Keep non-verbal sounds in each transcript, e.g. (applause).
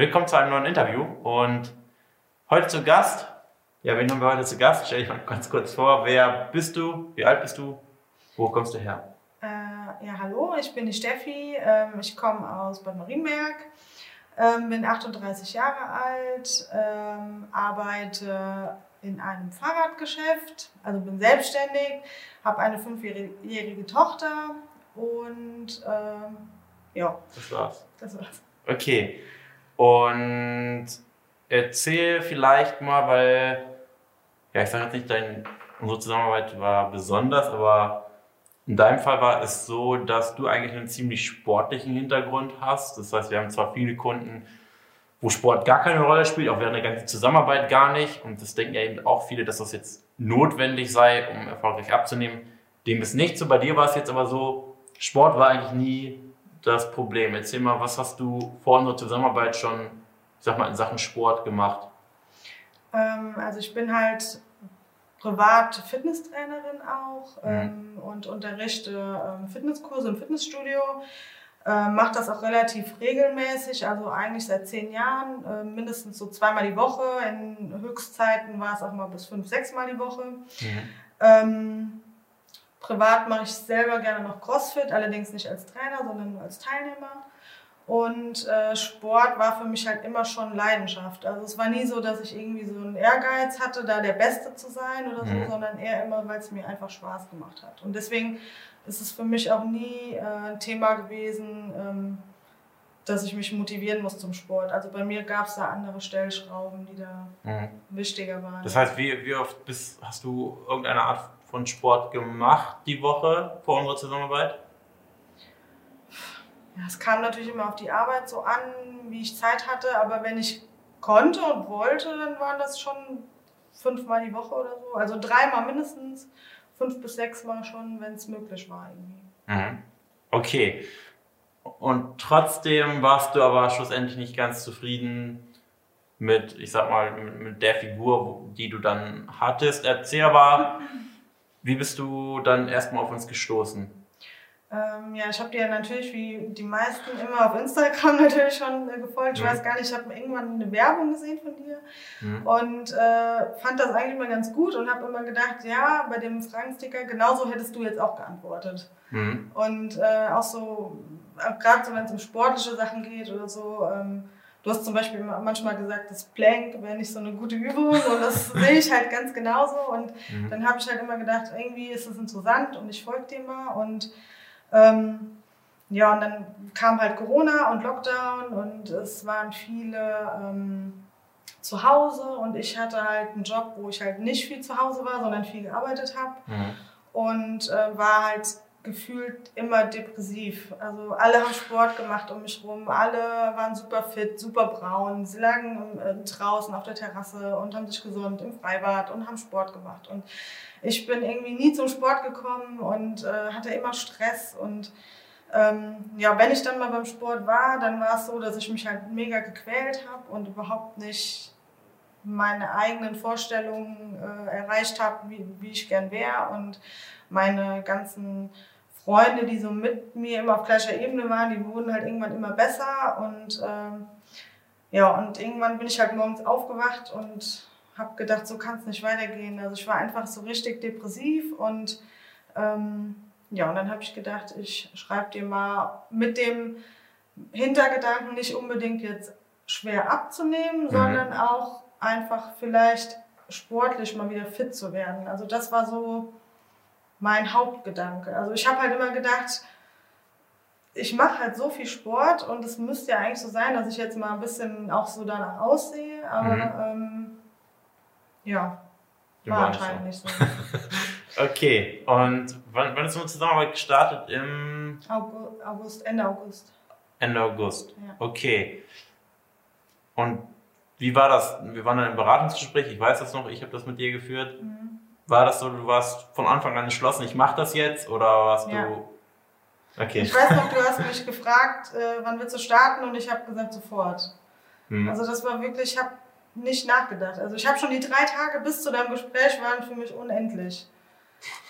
Willkommen zu einem neuen Interview und heute zu Gast. Ja, wen haben wir heute zu Gast? Stell dich mal ganz kurz vor. Wer bist du? Wie alt bist du? Wo kommst du her? Äh, ja, hallo, ich bin die Steffi. Ähm, ich komme aus Bad Marienberg, ähm, bin 38 Jahre alt, ähm, arbeite in einem Fahrradgeschäft, also bin selbstständig, habe eine fünfjährige Tochter und ähm, ja. Das war's. Das war's. Okay. Und erzähl vielleicht mal, weil, ja, ich sage jetzt nicht, dein, unsere Zusammenarbeit war besonders, aber in deinem Fall war es so, dass du eigentlich einen ziemlich sportlichen Hintergrund hast. Das heißt, wir haben zwar viele Kunden, wo Sport gar keine Rolle spielt, auch während der ganzen Zusammenarbeit gar nicht. Und das denken ja eben auch viele, dass das jetzt notwendig sei, um erfolgreich abzunehmen. Dem ist nicht so. Bei dir war es jetzt aber so, Sport war eigentlich nie das Problem. Erzähl mal, was hast du vor unserer Zusammenarbeit schon, ich sag mal, in Sachen Sport gemacht? Ähm, also ich bin halt privat Fitnesstrainerin auch mhm. ähm, und unterrichte ähm, Fitnesskurse im Fitnessstudio. Äh, mache das auch relativ regelmäßig, also eigentlich seit zehn Jahren, äh, mindestens so zweimal die Woche. In Höchstzeiten war es auch mal bis fünf, sechs Mal die Woche. Mhm. Privat mache ich selber gerne noch CrossFit, allerdings nicht als Trainer, sondern nur als Teilnehmer. Und äh, Sport war für mich halt immer schon Leidenschaft. Also es war nie so, dass ich irgendwie so einen Ehrgeiz hatte, da der Beste zu sein oder so, mhm. sondern eher immer, weil es mir einfach Spaß gemacht hat. Und deswegen ist es für mich auch nie äh, ein Thema gewesen, ähm, dass ich mich motivieren muss zum Sport. Also bei mir gab es da andere Stellschrauben, die da mhm. wichtiger waren. Das heißt, wie, wie oft bist, hast du irgendeine Art von Sport gemacht die Woche vor unserer Zusammenarbeit? Ja, es kam natürlich immer auf die Arbeit so an, wie ich Zeit hatte, aber wenn ich konnte und wollte, dann waren das schon fünfmal die Woche oder so. Also dreimal mindestens, fünf bis sechs Mal schon, wenn es möglich war irgendwie. Mhm. Okay. Und trotzdem warst du aber schlussendlich nicht ganz zufrieden mit, ich sag mal, mit der Figur, die du dann hattest. Erzähl aber, (laughs) wie bist du dann erstmal auf uns gestoßen? Ähm, ja, ich habe dir natürlich wie die meisten immer auf Instagram (laughs) natürlich schon äh, gefolgt. Ich mhm. weiß gar nicht, ich habe irgendwann eine Werbung gesehen von dir mhm. und äh, fand das eigentlich mal ganz gut und habe immer gedacht, ja, bei dem Fragensticker genauso hättest du jetzt auch geantwortet. Mhm. Und äh, auch so, äh, gerade so, wenn es um sportliche Sachen geht oder so, ähm, du hast zum Beispiel manchmal gesagt, das Plank wäre nicht so eine gute Übung und das (laughs) sehe ich halt ganz genauso und mhm. dann habe ich halt immer gedacht, irgendwie ist das interessant und ich folge dem mal und ähm, ja, und dann kam halt Corona und Lockdown und es waren viele ähm, zu Hause und ich hatte halt einen Job, wo ich halt nicht viel zu Hause war, sondern viel gearbeitet habe mhm. und äh, war halt gefühlt immer depressiv. Also alle haben Sport gemacht um mich rum, alle waren super fit, super braun, sie lagen äh, draußen auf der Terrasse und haben sich gesund im Freibad und haben Sport gemacht und ich bin irgendwie nie zum Sport gekommen und äh, hatte immer Stress und ähm, ja, wenn ich dann mal beim Sport war, dann war es so, dass ich mich halt mega gequält habe und überhaupt nicht meine eigenen Vorstellungen äh, erreicht habe, wie, wie ich gern wäre und meine ganzen Freunde, die so mit mir immer auf gleicher Ebene waren, die wurden halt irgendwann immer besser und ähm, ja, und irgendwann bin ich halt morgens aufgewacht und habe gedacht, so kann es nicht weitergehen. Also ich war einfach so richtig depressiv und ähm, ja, und dann habe ich gedacht, ich schreibe dir mal mit dem Hintergedanken nicht unbedingt jetzt schwer abzunehmen, mhm. sondern auch einfach vielleicht sportlich mal wieder fit zu werden. Also das war so mein Hauptgedanke. Also ich habe halt immer gedacht, ich mache halt so viel Sport und es müsste ja eigentlich so sein, dass ich jetzt mal ein bisschen auch so danach aussehe, aber mhm. ähm, ja, war anscheinend nicht so. (laughs) okay, und wann, wann ist unsere Zusammenarbeit gestartet? Im August, Ende August. Ende August, ja. okay. Und wie war das? Wir waren dann im Beratungsgespräch, ich weiß das noch, ich habe das mit dir geführt. Mhm. War das so, du warst von Anfang an entschlossen, ich mache das jetzt oder warst ja. du... Okay. Ich weiß noch, du hast (laughs) mich gefragt, äh, wann willst du starten und ich habe gesagt, sofort. Mhm. Also das war wirklich, ich habe nicht nachgedacht. Also ich habe schon die drei Tage bis zu deinem Gespräch waren für mich unendlich.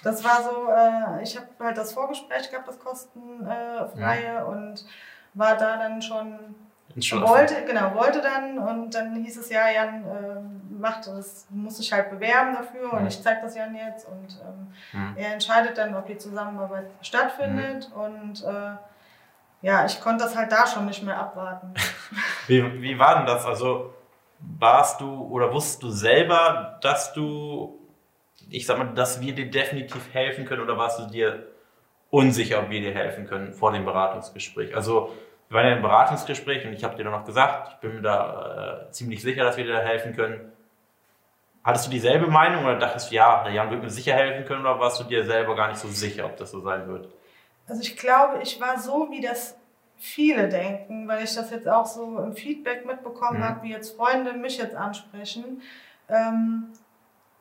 Das war so, äh, ich habe halt das Vorgespräch gehabt, das kostenfreie, ja. und war da dann schon wollte, genau, wollte dann und dann hieß es ja, Jan äh, macht das, muss sich halt bewerben dafür und mhm. ich zeige das Jan jetzt und ähm, mhm. er entscheidet dann, ob die Zusammenarbeit stattfindet mhm. und äh, ja, ich konnte das halt da schon nicht mehr abwarten. (laughs) wie, wie war denn das? Also warst du oder wusstest du selber, dass du, ich sag mal, dass wir dir definitiv helfen können oder warst du dir unsicher, ob wir dir helfen können vor dem Beratungsgespräch? Also wir waren ja im Beratungsgespräch und ich habe dir dann noch gesagt, ich bin mir da äh, ziemlich sicher, dass wir dir da helfen können. Hattest du dieselbe Meinung oder dachtest du, ja, der Jan wird mir sicher helfen können oder warst du dir selber gar nicht so sicher, ob das so sein wird? Also ich glaube, ich war so, wie das viele denken, weil ich das jetzt auch so im Feedback mitbekommen mhm. habe, wie jetzt Freunde mich jetzt ansprechen. Ähm,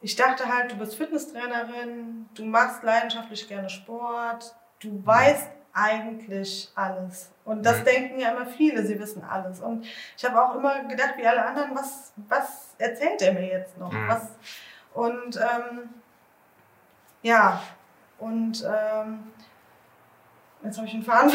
ich dachte halt, du bist Fitnesstrainerin, du machst leidenschaftlich gerne Sport, du mhm. weißt eigentlich alles. Und das mhm. denken ja immer viele, sie wissen alles. Und ich habe auch immer gedacht, wie alle anderen, was, was erzählt er mir jetzt noch? Mhm. Was? Und ähm, ja, und ähm, jetzt habe ich einen Faden.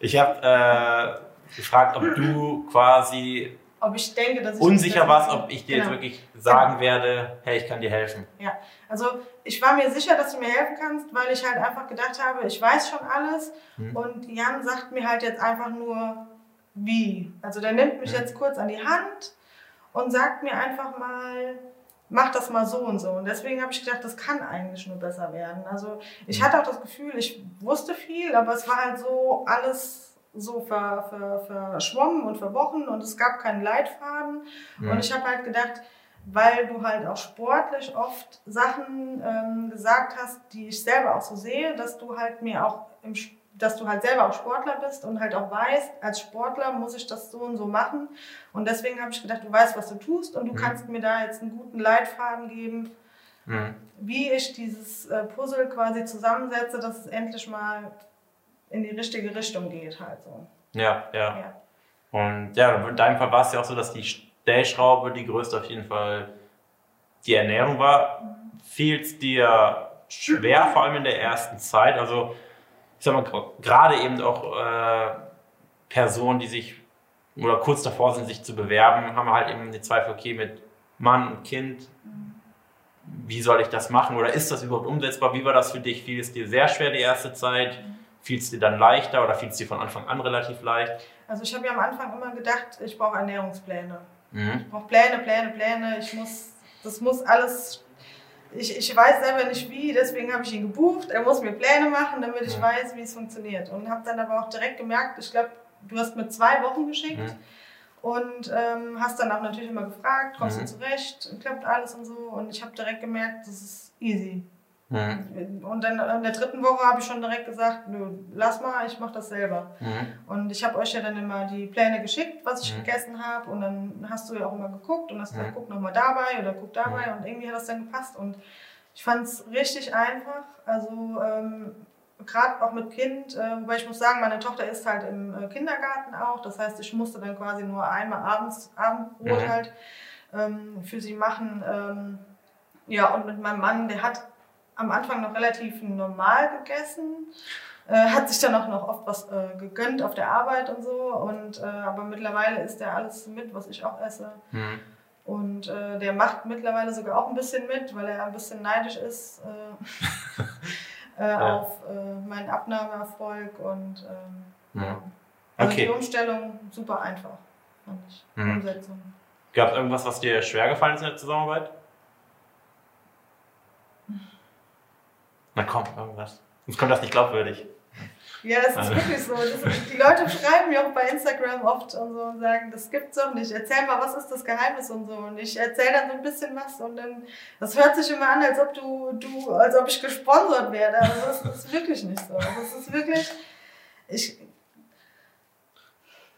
Ich habe äh, gefragt, ob du quasi ob ich denke, dass ich unsicher warst, ob ich dir genau. jetzt wirklich sagen werde, hey, ich kann dir helfen. Ja, also ich war mir sicher, dass du mir helfen kannst, weil ich halt einfach gedacht habe, ich weiß schon alles hm. und Jan sagt mir halt jetzt einfach nur, wie. Also der nimmt mich hm. jetzt kurz an die Hand und sagt mir einfach mal, mach das mal so und so. Und deswegen habe ich gedacht, das kann eigentlich nur besser werden. Also ich hm. hatte auch das Gefühl, ich wusste viel, aber es war halt so alles so ver, ver, verschwommen und verwochen und es gab keinen Leitfaden. Mhm. Und ich habe halt gedacht, weil du halt auch sportlich oft Sachen ähm, gesagt hast, die ich selber auch so sehe, dass du halt mir auch im dass du halt selber auch Sportler bist und halt auch weißt, als Sportler muss ich das so und so machen. Und deswegen habe ich gedacht, du weißt, was du tust und du mhm. kannst mir da jetzt einen guten Leitfaden geben, mhm. wie ich dieses äh, Puzzle quasi zusammensetze, dass es endlich mal in die richtige Richtung geht halt so. Ja, ja. ja. Und ja, in deinem Fall war es ja auch so, dass die Stellschraube die größte auf jeden Fall die Ernährung war. Mhm. Fiel es dir schwer, vor allem in der ersten Zeit? Also, ich sag mal, gerade eben auch äh, Personen, die sich oder kurz davor sind, sich zu bewerben, haben halt eben die Zweifel, okay, mit Mann und Kind, wie soll ich das machen? Oder ist das überhaupt umsetzbar? Wie war das für dich? Fiel es dir sehr schwer die erste Zeit? Mhm Fiel es dir dann leichter oder fiel es dir von Anfang an relativ leicht? Also ich habe ja am Anfang immer gedacht, ich brauche Ernährungspläne. Mhm. Ich brauche Pläne, Pläne, Pläne. Ich muss, das muss alles. Ich, ich weiß selber nicht wie, deswegen habe ich ihn gebucht. Er muss mir Pläne machen, damit ich mhm. weiß, wie es funktioniert. Und habe dann aber auch direkt gemerkt, ich glaube, du hast mir zwei Wochen geschickt. Mhm. Und ähm, hast dann auch natürlich immer gefragt, kommst du mhm. zurecht, klappt alles und so. Und ich habe direkt gemerkt, das ist easy. Mhm. Und dann in der dritten Woche habe ich schon direkt gesagt, nö, lass mal, ich mache das selber. Mhm. Und ich habe euch ja dann immer die Pläne geschickt, was ich mhm. gegessen habe. Und dann hast du ja auch immer geguckt und hast gesagt, guck nochmal dabei oder guck dabei. Und irgendwie hat das dann gepasst. Und ich fand es richtig einfach. Also ähm, gerade auch mit Kind, äh, wobei ich muss sagen, meine Tochter ist halt im äh, Kindergarten auch. Das heißt, ich musste dann quasi nur einmal abends Abendbrot mhm. halt ähm, für sie machen. Ähm, ja, und mit meinem Mann, der hat am Anfang noch relativ normal gegessen. Äh, hat sich dann auch noch oft was äh, gegönnt auf der Arbeit und so. Und, äh, aber mittlerweile isst er alles mit, was ich auch esse. Mhm. Und äh, der macht mittlerweile sogar auch ein bisschen mit, weil er ein bisschen neidisch ist äh, (laughs) äh, ja. auf meinen Abnahmeerfolg. Und ähm, ja. also okay. die Umstellung super einfach, fand ich. Mhm. Umsetzung. Gab es irgendwas, was dir schwer gefallen ist in der Zusammenarbeit? Na komm, irgendwas. Sonst kommt das nicht glaubwürdig. Ja, das ist also. wirklich so. Ist, die Leute schreiben mir auch bei Instagram oft und so und sagen, das gibt's doch nicht. Erzähl mal, was ist das Geheimnis und so. Und ich erzähle dann so ein bisschen was und dann, das hört sich immer an, als ob du, du, als ob ich gesponsert werde. Also das ist wirklich nicht so. Das ist wirklich, ich.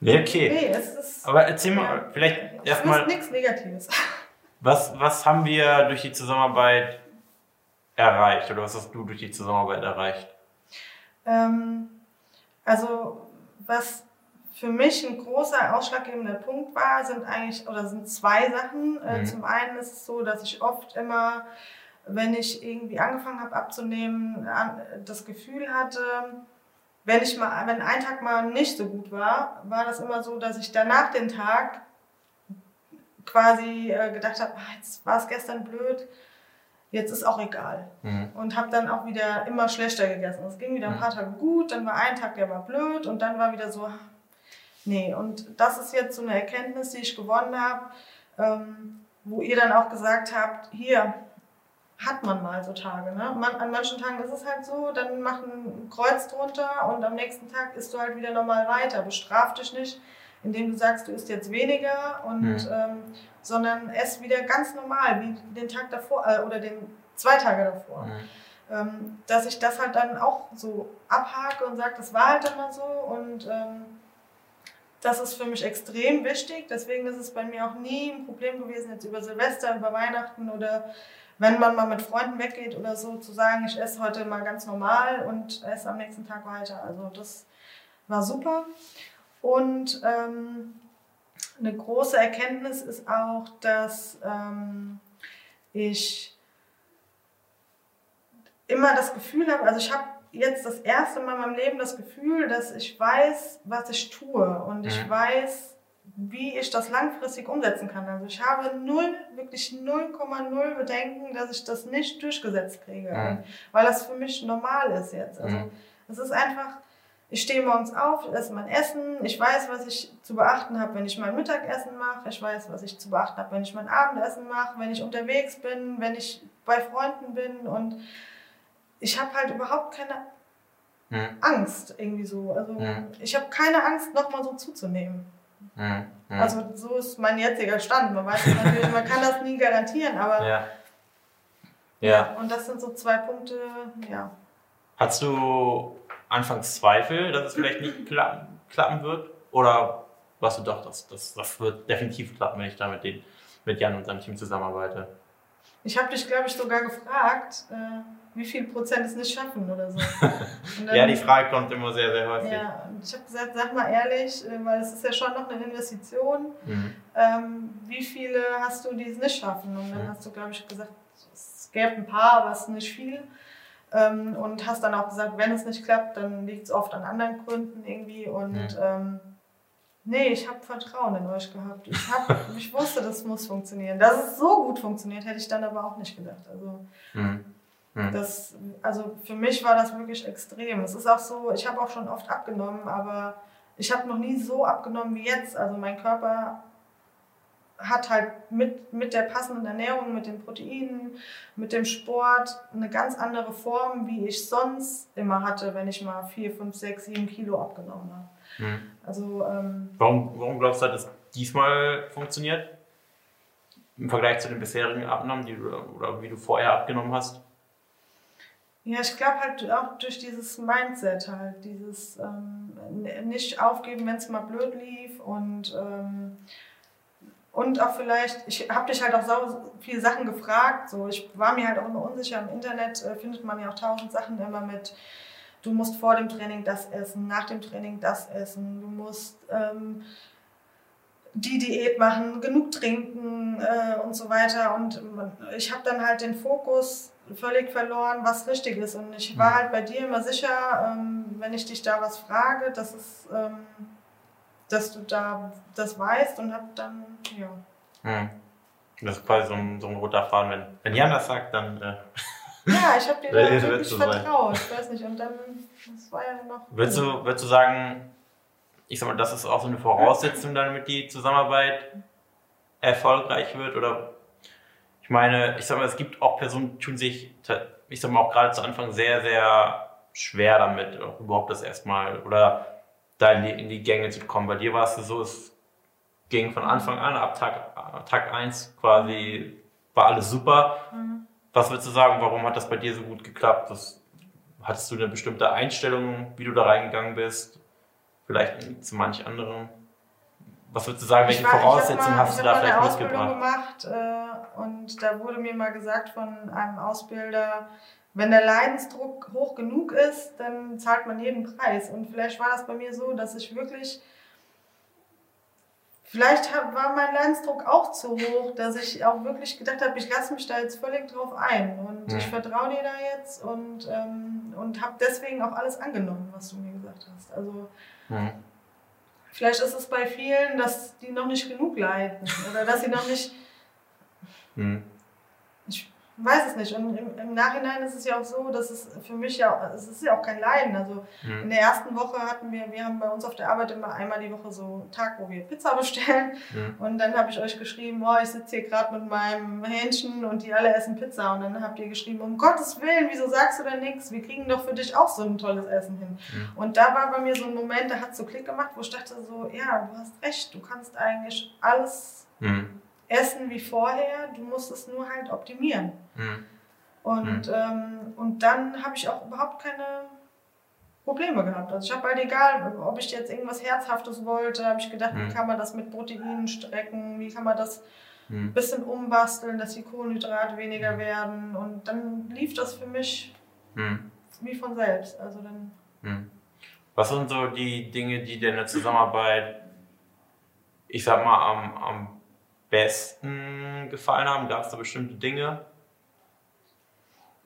Nee, okay. Nee, es ist. Aber erzähl mal, ja, vielleicht erstmal. nichts Negatives. Was, was haben wir durch die Zusammenarbeit erreicht oder was hast du durch die Zusammenarbeit erreicht? Ähm, also was für mich ein großer ausschlaggebender Punkt war, sind eigentlich oder sind zwei Sachen. Äh, mhm. Zum einen ist es so, dass ich oft immer, wenn ich irgendwie angefangen habe abzunehmen, das Gefühl hatte, wenn ich mal, wenn ein Tag mal nicht so gut war, war das immer so, dass ich danach den Tag quasi äh, gedacht habe, ah, jetzt war es gestern blöd, jetzt ist auch egal. Mhm. Und habe dann auch wieder immer schlechter gegessen. Es ging wieder ein mhm. paar Tage gut, dann war ein Tag, der war blöd und dann war wieder so, nee. Und das ist jetzt so eine Erkenntnis, die ich gewonnen habe, ähm, wo ihr dann auch gesagt habt, hier, hat man mal so Tage. Ne? Man, an manchen Tagen ist es halt so, dann mach ein Kreuz drunter und am nächsten Tag isst du halt wieder normal weiter. Bestraf dich nicht, indem du sagst, du isst jetzt weniger, und, mhm. ähm, sondern ess wieder ganz normal, wie den Tag davor äh, oder den zwei Tage davor. Mhm. Ähm, dass ich das halt dann auch so abhake und sage, das war halt immer so und ähm, das ist für mich extrem wichtig. Deswegen ist es bei mir auch nie ein Problem gewesen, jetzt über Silvester, über Weihnachten oder wenn man mal mit Freunden weggeht oder so, zu sagen, ich esse heute mal ganz normal und esse am nächsten Tag weiter. Also das war super. Und ähm, eine große Erkenntnis ist auch, dass ähm, ich immer das Gefühl habe, also ich habe jetzt das erste Mal in meinem Leben das Gefühl, dass ich weiß, was ich tue und ich mhm. weiß, wie ich das langfristig umsetzen kann. Also ich habe null, wirklich 0,0 Bedenken, dass ich das nicht durchgesetzt kriege, mhm. weil das für mich normal ist jetzt. Also mhm. es ist einfach, ich stehe morgens auf, esse mein Essen, ich weiß, was ich zu beachten habe, wenn ich mein Mittagessen mache, ich weiß, was ich zu beachten habe, wenn ich mein Abendessen mache, wenn ich unterwegs bin, wenn ich bei Freunden bin und ich habe halt überhaupt keine mhm. Angst irgendwie so. Also mhm. ich habe keine Angst, nochmal so zuzunehmen. Mhm. Also so ist mein jetziger Stand. Man weiß natürlich, man kann das nie garantieren, aber ja. Ja. ja. Und das sind so zwei Punkte, ja. Hast du anfangs Zweifel, dass es vielleicht nicht klappen, klappen wird? Oder was du doch, das, das, das wird definitiv klappen, wenn ich da mit, den, mit Jan und seinem Team zusammenarbeite? Ich habe dich, glaube ich, sogar gefragt, äh, wie viel Prozent es nicht schaffen oder so. (laughs) Dann, ja, die Frage kommt immer sehr, sehr häufig. Ja, und ich habe gesagt, sag mal ehrlich, äh, weil es ist ja schon noch eine Investition, mhm. ähm, wie viele hast du, die es nicht schaffen? Und dann mhm. hast du, glaube ich, gesagt, es gäbe ein paar, aber es ist nicht viel. Ähm, und hast dann auch gesagt, wenn es nicht klappt, dann liegt es oft an anderen Gründen irgendwie. Und mhm. ähm, nee, ich habe Vertrauen in euch gehabt. Ich, hab, (laughs) ich wusste, das muss funktionieren. Dass es so gut funktioniert, hätte ich dann aber auch nicht gedacht. Also mhm. Mhm. Das, also für mich war das wirklich extrem. Es ist auch so, ich habe auch schon oft abgenommen, aber ich habe noch nie so abgenommen wie jetzt. Also mein Körper hat halt mit, mit der passenden Ernährung, mit den Proteinen, mit dem Sport eine ganz andere Form, wie ich sonst immer hatte, wenn ich mal 4, 5, 6, 7 Kilo abgenommen habe. Mhm. Also, ähm, warum, warum glaubst du, dass es diesmal funktioniert? Im Vergleich zu den bisherigen Abnahmen, die du, oder wie du vorher abgenommen hast? Ja, ich glaube halt auch durch dieses Mindset halt, dieses ähm, nicht aufgeben, wenn es mal blöd lief und ähm, und auch vielleicht, ich habe dich halt auch so viele Sachen gefragt, so ich war mir halt auch immer unsicher. Im Internet äh, findet man ja auch tausend Sachen immer mit, du musst vor dem Training das essen, nach dem Training das essen, du musst ähm, die Diät machen, genug trinken äh, und so weiter. Und ich habe dann halt den Fokus völlig verloren, was richtig ist. Und ich war halt bei dir immer sicher, ähm, wenn ich dich da was frage, dass es, ähm, dass du da das weißt und hab dann, ja. Hm. Das ist quasi so ein, so ein roter Faden. Wenn, wenn Jan das sagt, dann. Äh, ja, ich habe dir (laughs) da wirklich vertraut. Ich weiß nicht, und dann, das war ja noch. Würdest du, würdest du sagen, ich sag mal, das ist auch so eine Voraussetzung, damit die Zusammenarbeit erfolgreich wird? Oder ich meine, ich sag mal, es gibt auch Personen, die tun sich, ich sag mal, auch gerade zu Anfang sehr, sehr schwer damit, überhaupt das erstmal oder da in die, in die Gänge zu kommen. Bei dir war es so, es ging von Anfang an, ab Tag, Tag 1 quasi, war alles super. Mhm. Was würdest du sagen, warum hat das bei dir so gut geklappt? Das, hattest du eine bestimmte Einstellung, wie du da reingegangen bist? Vielleicht zu manch anderen? Was würdest du sagen, welche war, Voraussetzungen mal, hast du da vielleicht mitgebracht? gemacht äh, und da wurde mir mal gesagt von einem Ausbilder, wenn der Leidensdruck hoch genug ist, dann zahlt man jeden Preis. Und vielleicht war das bei mir so, dass ich wirklich vielleicht war mein Leidensdruck auch zu hoch, dass ich auch wirklich gedacht habe, ich lasse mich da jetzt völlig drauf ein und mhm. ich vertraue dir da jetzt und, ähm, und habe deswegen auch alles angenommen, was du mir gesagt hast. Also mhm. vielleicht ist es bei vielen, dass die noch nicht genug leiden oder dass sie noch nicht... Mhm. Ich weiß es nicht. Und im, im, Nachhinein ist es ja auch so, dass es für mich ja, es ist ja auch kein Leiden. Also mhm. in der ersten Woche hatten wir, wir haben bei uns auf der Arbeit immer einmal die Woche so einen Tag, wo wir Pizza bestellen. Mhm. Und dann habe ich euch geschrieben, oh, ich sitze hier gerade mit meinem Hähnchen und die alle essen Pizza. Und dann habt ihr geschrieben, um Gottes Willen, wieso sagst du denn nichts? Wir kriegen doch für dich auch so ein tolles Essen hin. Mhm. Und da war bei mir so ein Moment, da hat es so Klick gemacht, wo ich dachte so, ja, du hast recht, du kannst eigentlich alles essen wie vorher, du musst es nur halt optimieren. Mhm. Und, mhm. Ähm, und dann habe ich auch überhaupt keine Probleme gehabt. Also ich habe halt egal, ob ich jetzt irgendwas Herzhaftes wollte, habe ich gedacht, mhm. wie kann man das mit Proteinen strecken, wie kann man das ein mhm. bisschen umbasteln, dass die Kohlenhydrate weniger mhm. werden. Und dann lief das für mich wie von selbst. Also dann. Was sind so die Dinge, die dir in der Zusammenarbeit, ich sag mal, am, am besten gefallen haben? Gab es da bestimmte Dinge?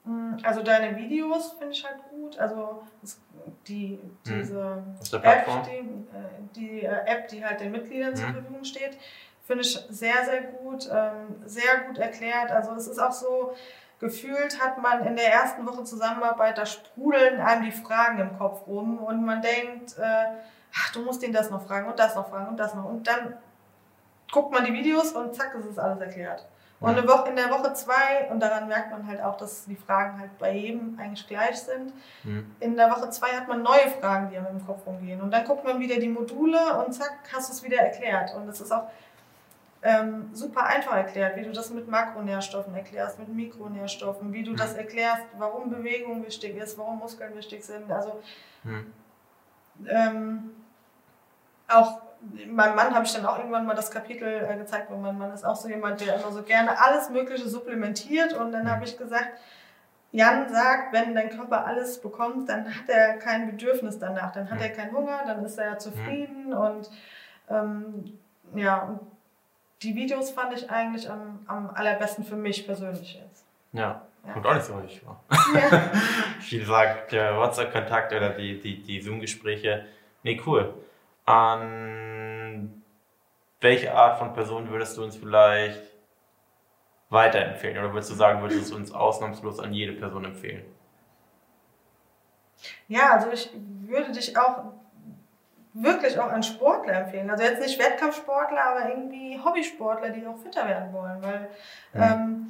Mm, also deine Videos finde ich halt gut. Also die, hm. diese hm. App, die, äh, die äh, App, die halt den Mitgliedern hm. zur Verfügung steht, finde ich sehr, sehr gut, ähm, sehr gut erklärt. Also es ist auch so, gefühlt hat man in der ersten Woche Zusammenarbeit, da sprudeln einem die Fragen im Kopf rum und man denkt, äh, ach, du musst ihn das noch fragen und das noch fragen und das noch. Und dann guckt man die Videos und zack, ist es alles erklärt. Und eine Woche, in der Woche zwei, und daran merkt man halt auch, dass die Fragen halt bei jedem eigentlich gleich sind. Mhm. In der Woche zwei hat man neue Fragen, die einem im Kopf rumgehen. Und dann guckt man wieder die Module und zack, hast du es wieder erklärt. Und es ist auch ähm, super einfach erklärt, wie du das mit Makronährstoffen erklärst, mit Mikronährstoffen, wie du mhm. das erklärst, warum Bewegung wichtig ist, warum Muskeln wichtig sind. Also mhm. ähm, auch meinem Mann habe ich dann auch irgendwann mal das Kapitel äh, gezeigt, weil mein Mann ist auch so jemand, der immer so gerne alles Mögliche supplementiert. Und dann habe ich gesagt, Jan sagt, wenn dein Körper alles bekommt, dann hat er kein Bedürfnis danach, dann hat er keinen Hunger, dann ist er zufrieden und ähm, ja, die Videos fand ich eigentlich am, am allerbesten für mich persönlich jetzt. Ja, ja. kommt auch nicht so häufig vor. Ja. (laughs) Viel sagt der WhatsApp-Kontakt oder die, die, die Zoom-Gespräche. Nee, cool. An welche Art von Person würdest du uns vielleicht weiterempfehlen? Oder würdest du sagen, würdest du uns ausnahmslos an jede Person empfehlen? Ja, also ich würde dich auch wirklich auch an Sportler empfehlen. Also jetzt nicht Wettkampfsportler, aber irgendwie Hobbysportler, die auch fitter werden wollen. Weil mhm. ähm,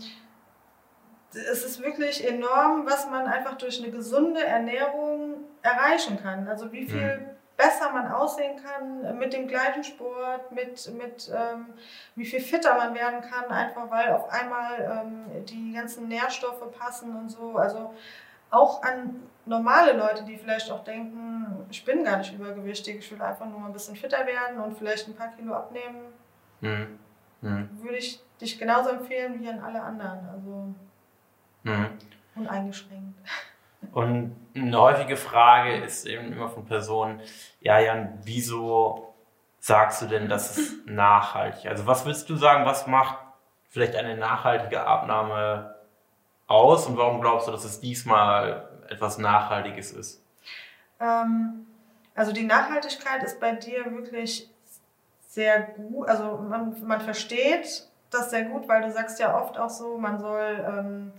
es ist wirklich enorm, was man einfach durch eine gesunde Ernährung erreichen kann. Also wie viel mhm besser man aussehen kann mit dem gleichen Sport, mit, mit ähm, wie viel fitter man werden kann, einfach weil auf einmal ähm, die ganzen Nährstoffe passen und so. Also auch an normale Leute, die vielleicht auch denken, ich bin gar nicht übergewichtig, ich will einfach nur ein bisschen fitter werden und vielleicht ein paar Kilo abnehmen, mhm. Mhm. würde ich dich genauso empfehlen wie an alle anderen. Also mhm. uneingeschränkt. (laughs) Und eine häufige Frage ist eben immer von Personen, ja Jan, wieso sagst du denn, dass es nachhaltig? Also was willst du sagen, was macht vielleicht eine nachhaltige Abnahme aus und warum glaubst du, dass es diesmal etwas Nachhaltiges ist? Ähm, also die Nachhaltigkeit ist bei dir wirklich sehr gut, also man, man versteht das sehr gut, weil du sagst ja oft auch so, man soll ähm,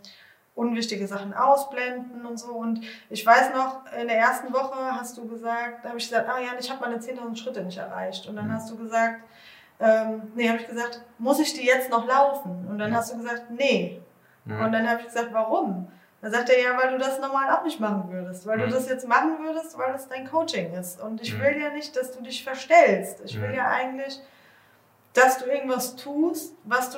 unwichtige Sachen ausblenden und so. Und ich weiß noch, in der ersten Woche hast du gesagt, da habe ich gesagt, ah ja, ich habe meine 10.000 Schritte nicht erreicht. Und dann mhm. hast du gesagt, ähm, nee, habe ich gesagt, muss ich die jetzt noch laufen? Und dann ja. hast du gesagt, nee. Mhm. Und dann habe ich gesagt, warum? Dann sagt er, ja, weil du das normal auch nicht machen würdest. Weil mhm. du das jetzt machen würdest, weil das dein Coaching ist. Und ich will ja nicht, dass du dich verstellst. Ich will ja eigentlich, dass du irgendwas tust, was du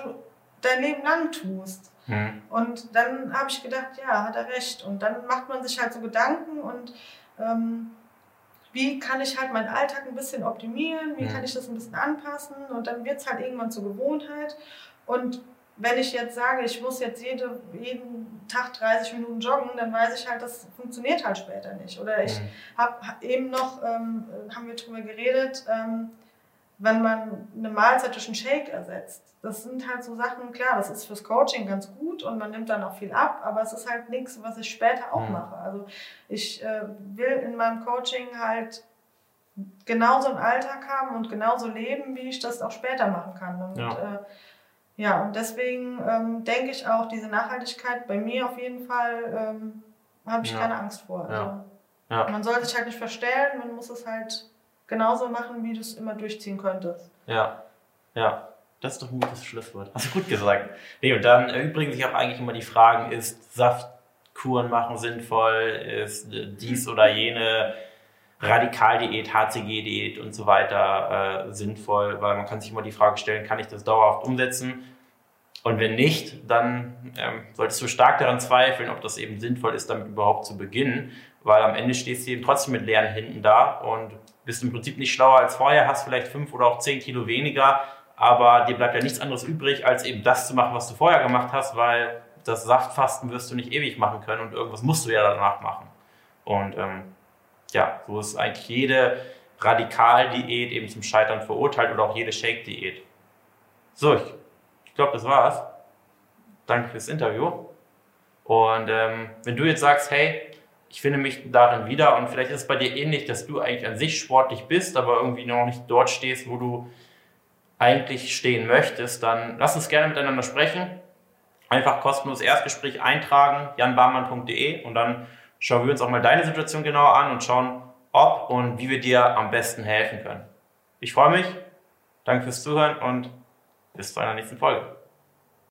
dein Leben lang tust. Mhm. Und dann habe ich gedacht, ja, hat er recht. Und dann macht man sich halt so Gedanken und ähm, wie kann ich halt meinen Alltag ein bisschen optimieren, wie mhm. kann ich das ein bisschen anpassen und dann wird es halt irgendwann zur Gewohnheit. Und wenn ich jetzt sage, ich muss jetzt jede, jeden Tag 30 Minuten joggen, dann weiß ich halt, das funktioniert halt später nicht. Oder ich mhm. habe eben noch, ähm, haben wir drüber geredet, ähm, wenn man eine Mahlzeit durch einen Shake ersetzt. Das sind halt so Sachen, klar, das ist fürs Coaching ganz gut und man nimmt dann auch viel ab, aber es ist halt nichts, was ich später auch mhm. mache. Also ich äh, will in meinem Coaching halt genauso einen Alltag haben und genauso leben, wie ich das auch später machen kann. Und, ja. Äh, ja, und deswegen ähm, denke ich auch, diese Nachhaltigkeit bei mir auf jeden Fall ähm, habe ich ja. keine Angst vor. Also, ja. Ja. Man soll sich halt nicht verstellen, man muss es halt genauso machen, wie du es immer durchziehen könntest. Ja, ja. Das ist doch ein gutes Schlusswort. Hast du gut gesagt. Nee, und dann erübrigen sich auch eigentlich immer die Fragen, ist Saftkuren machen sinnvoll, ist dies oder jene Radikaldiät, HCG-Diät und so weiter äh, sinnvoll, weil man kann sich immer die Frage stellen, kann ich das dauerhaft umsetzen? Und wenn nicht, dann ähm, solltest du stark daran zweifeln, ob das eben sinnvoll ist, damit überhaupt zu beginnen, weil am Ende stehst du eben trotzdem mit leeren Händen da und bist im Prinzip nicht schlauer als vorher, hast vielleicht fünf oder auch zehn Kilo weniger, aber dir bleibt ja nichts anderes übrig, als eben das zu machen, was du vorher gemacht hast, weil das Saftfasten wirst du nicht ewig machen können und irgendwas musst du ja danach machen. Und ähm, ja, so ist eigentlich jede Radikaldiät eben zum Scheitern verurteilt oder auch jede Shake-Diät. So, ich, ich glaube, das war's. Danke fürs Interview. Und ähm, wenn du jetzt sagst, hey, ich finde mich darin wieder und vielleicht ist es bei dir ähnlich, dass du eigentlich an sich sportlich bist, aber irgendwie noch nicht dort stehst, wo du eigentlich stehen möchtest, dann lass uns gerne miteinander sprechen. Einfach kostenlos Erstgespräch eintragen, janbarmann.de und dann schauen wir uns auch mal deine Situation genauer an und schauen, ob und wie wir dir am besten helfen können. Ich freue mich, danke fürs Zuhören und bis zu einer nächsten Folge.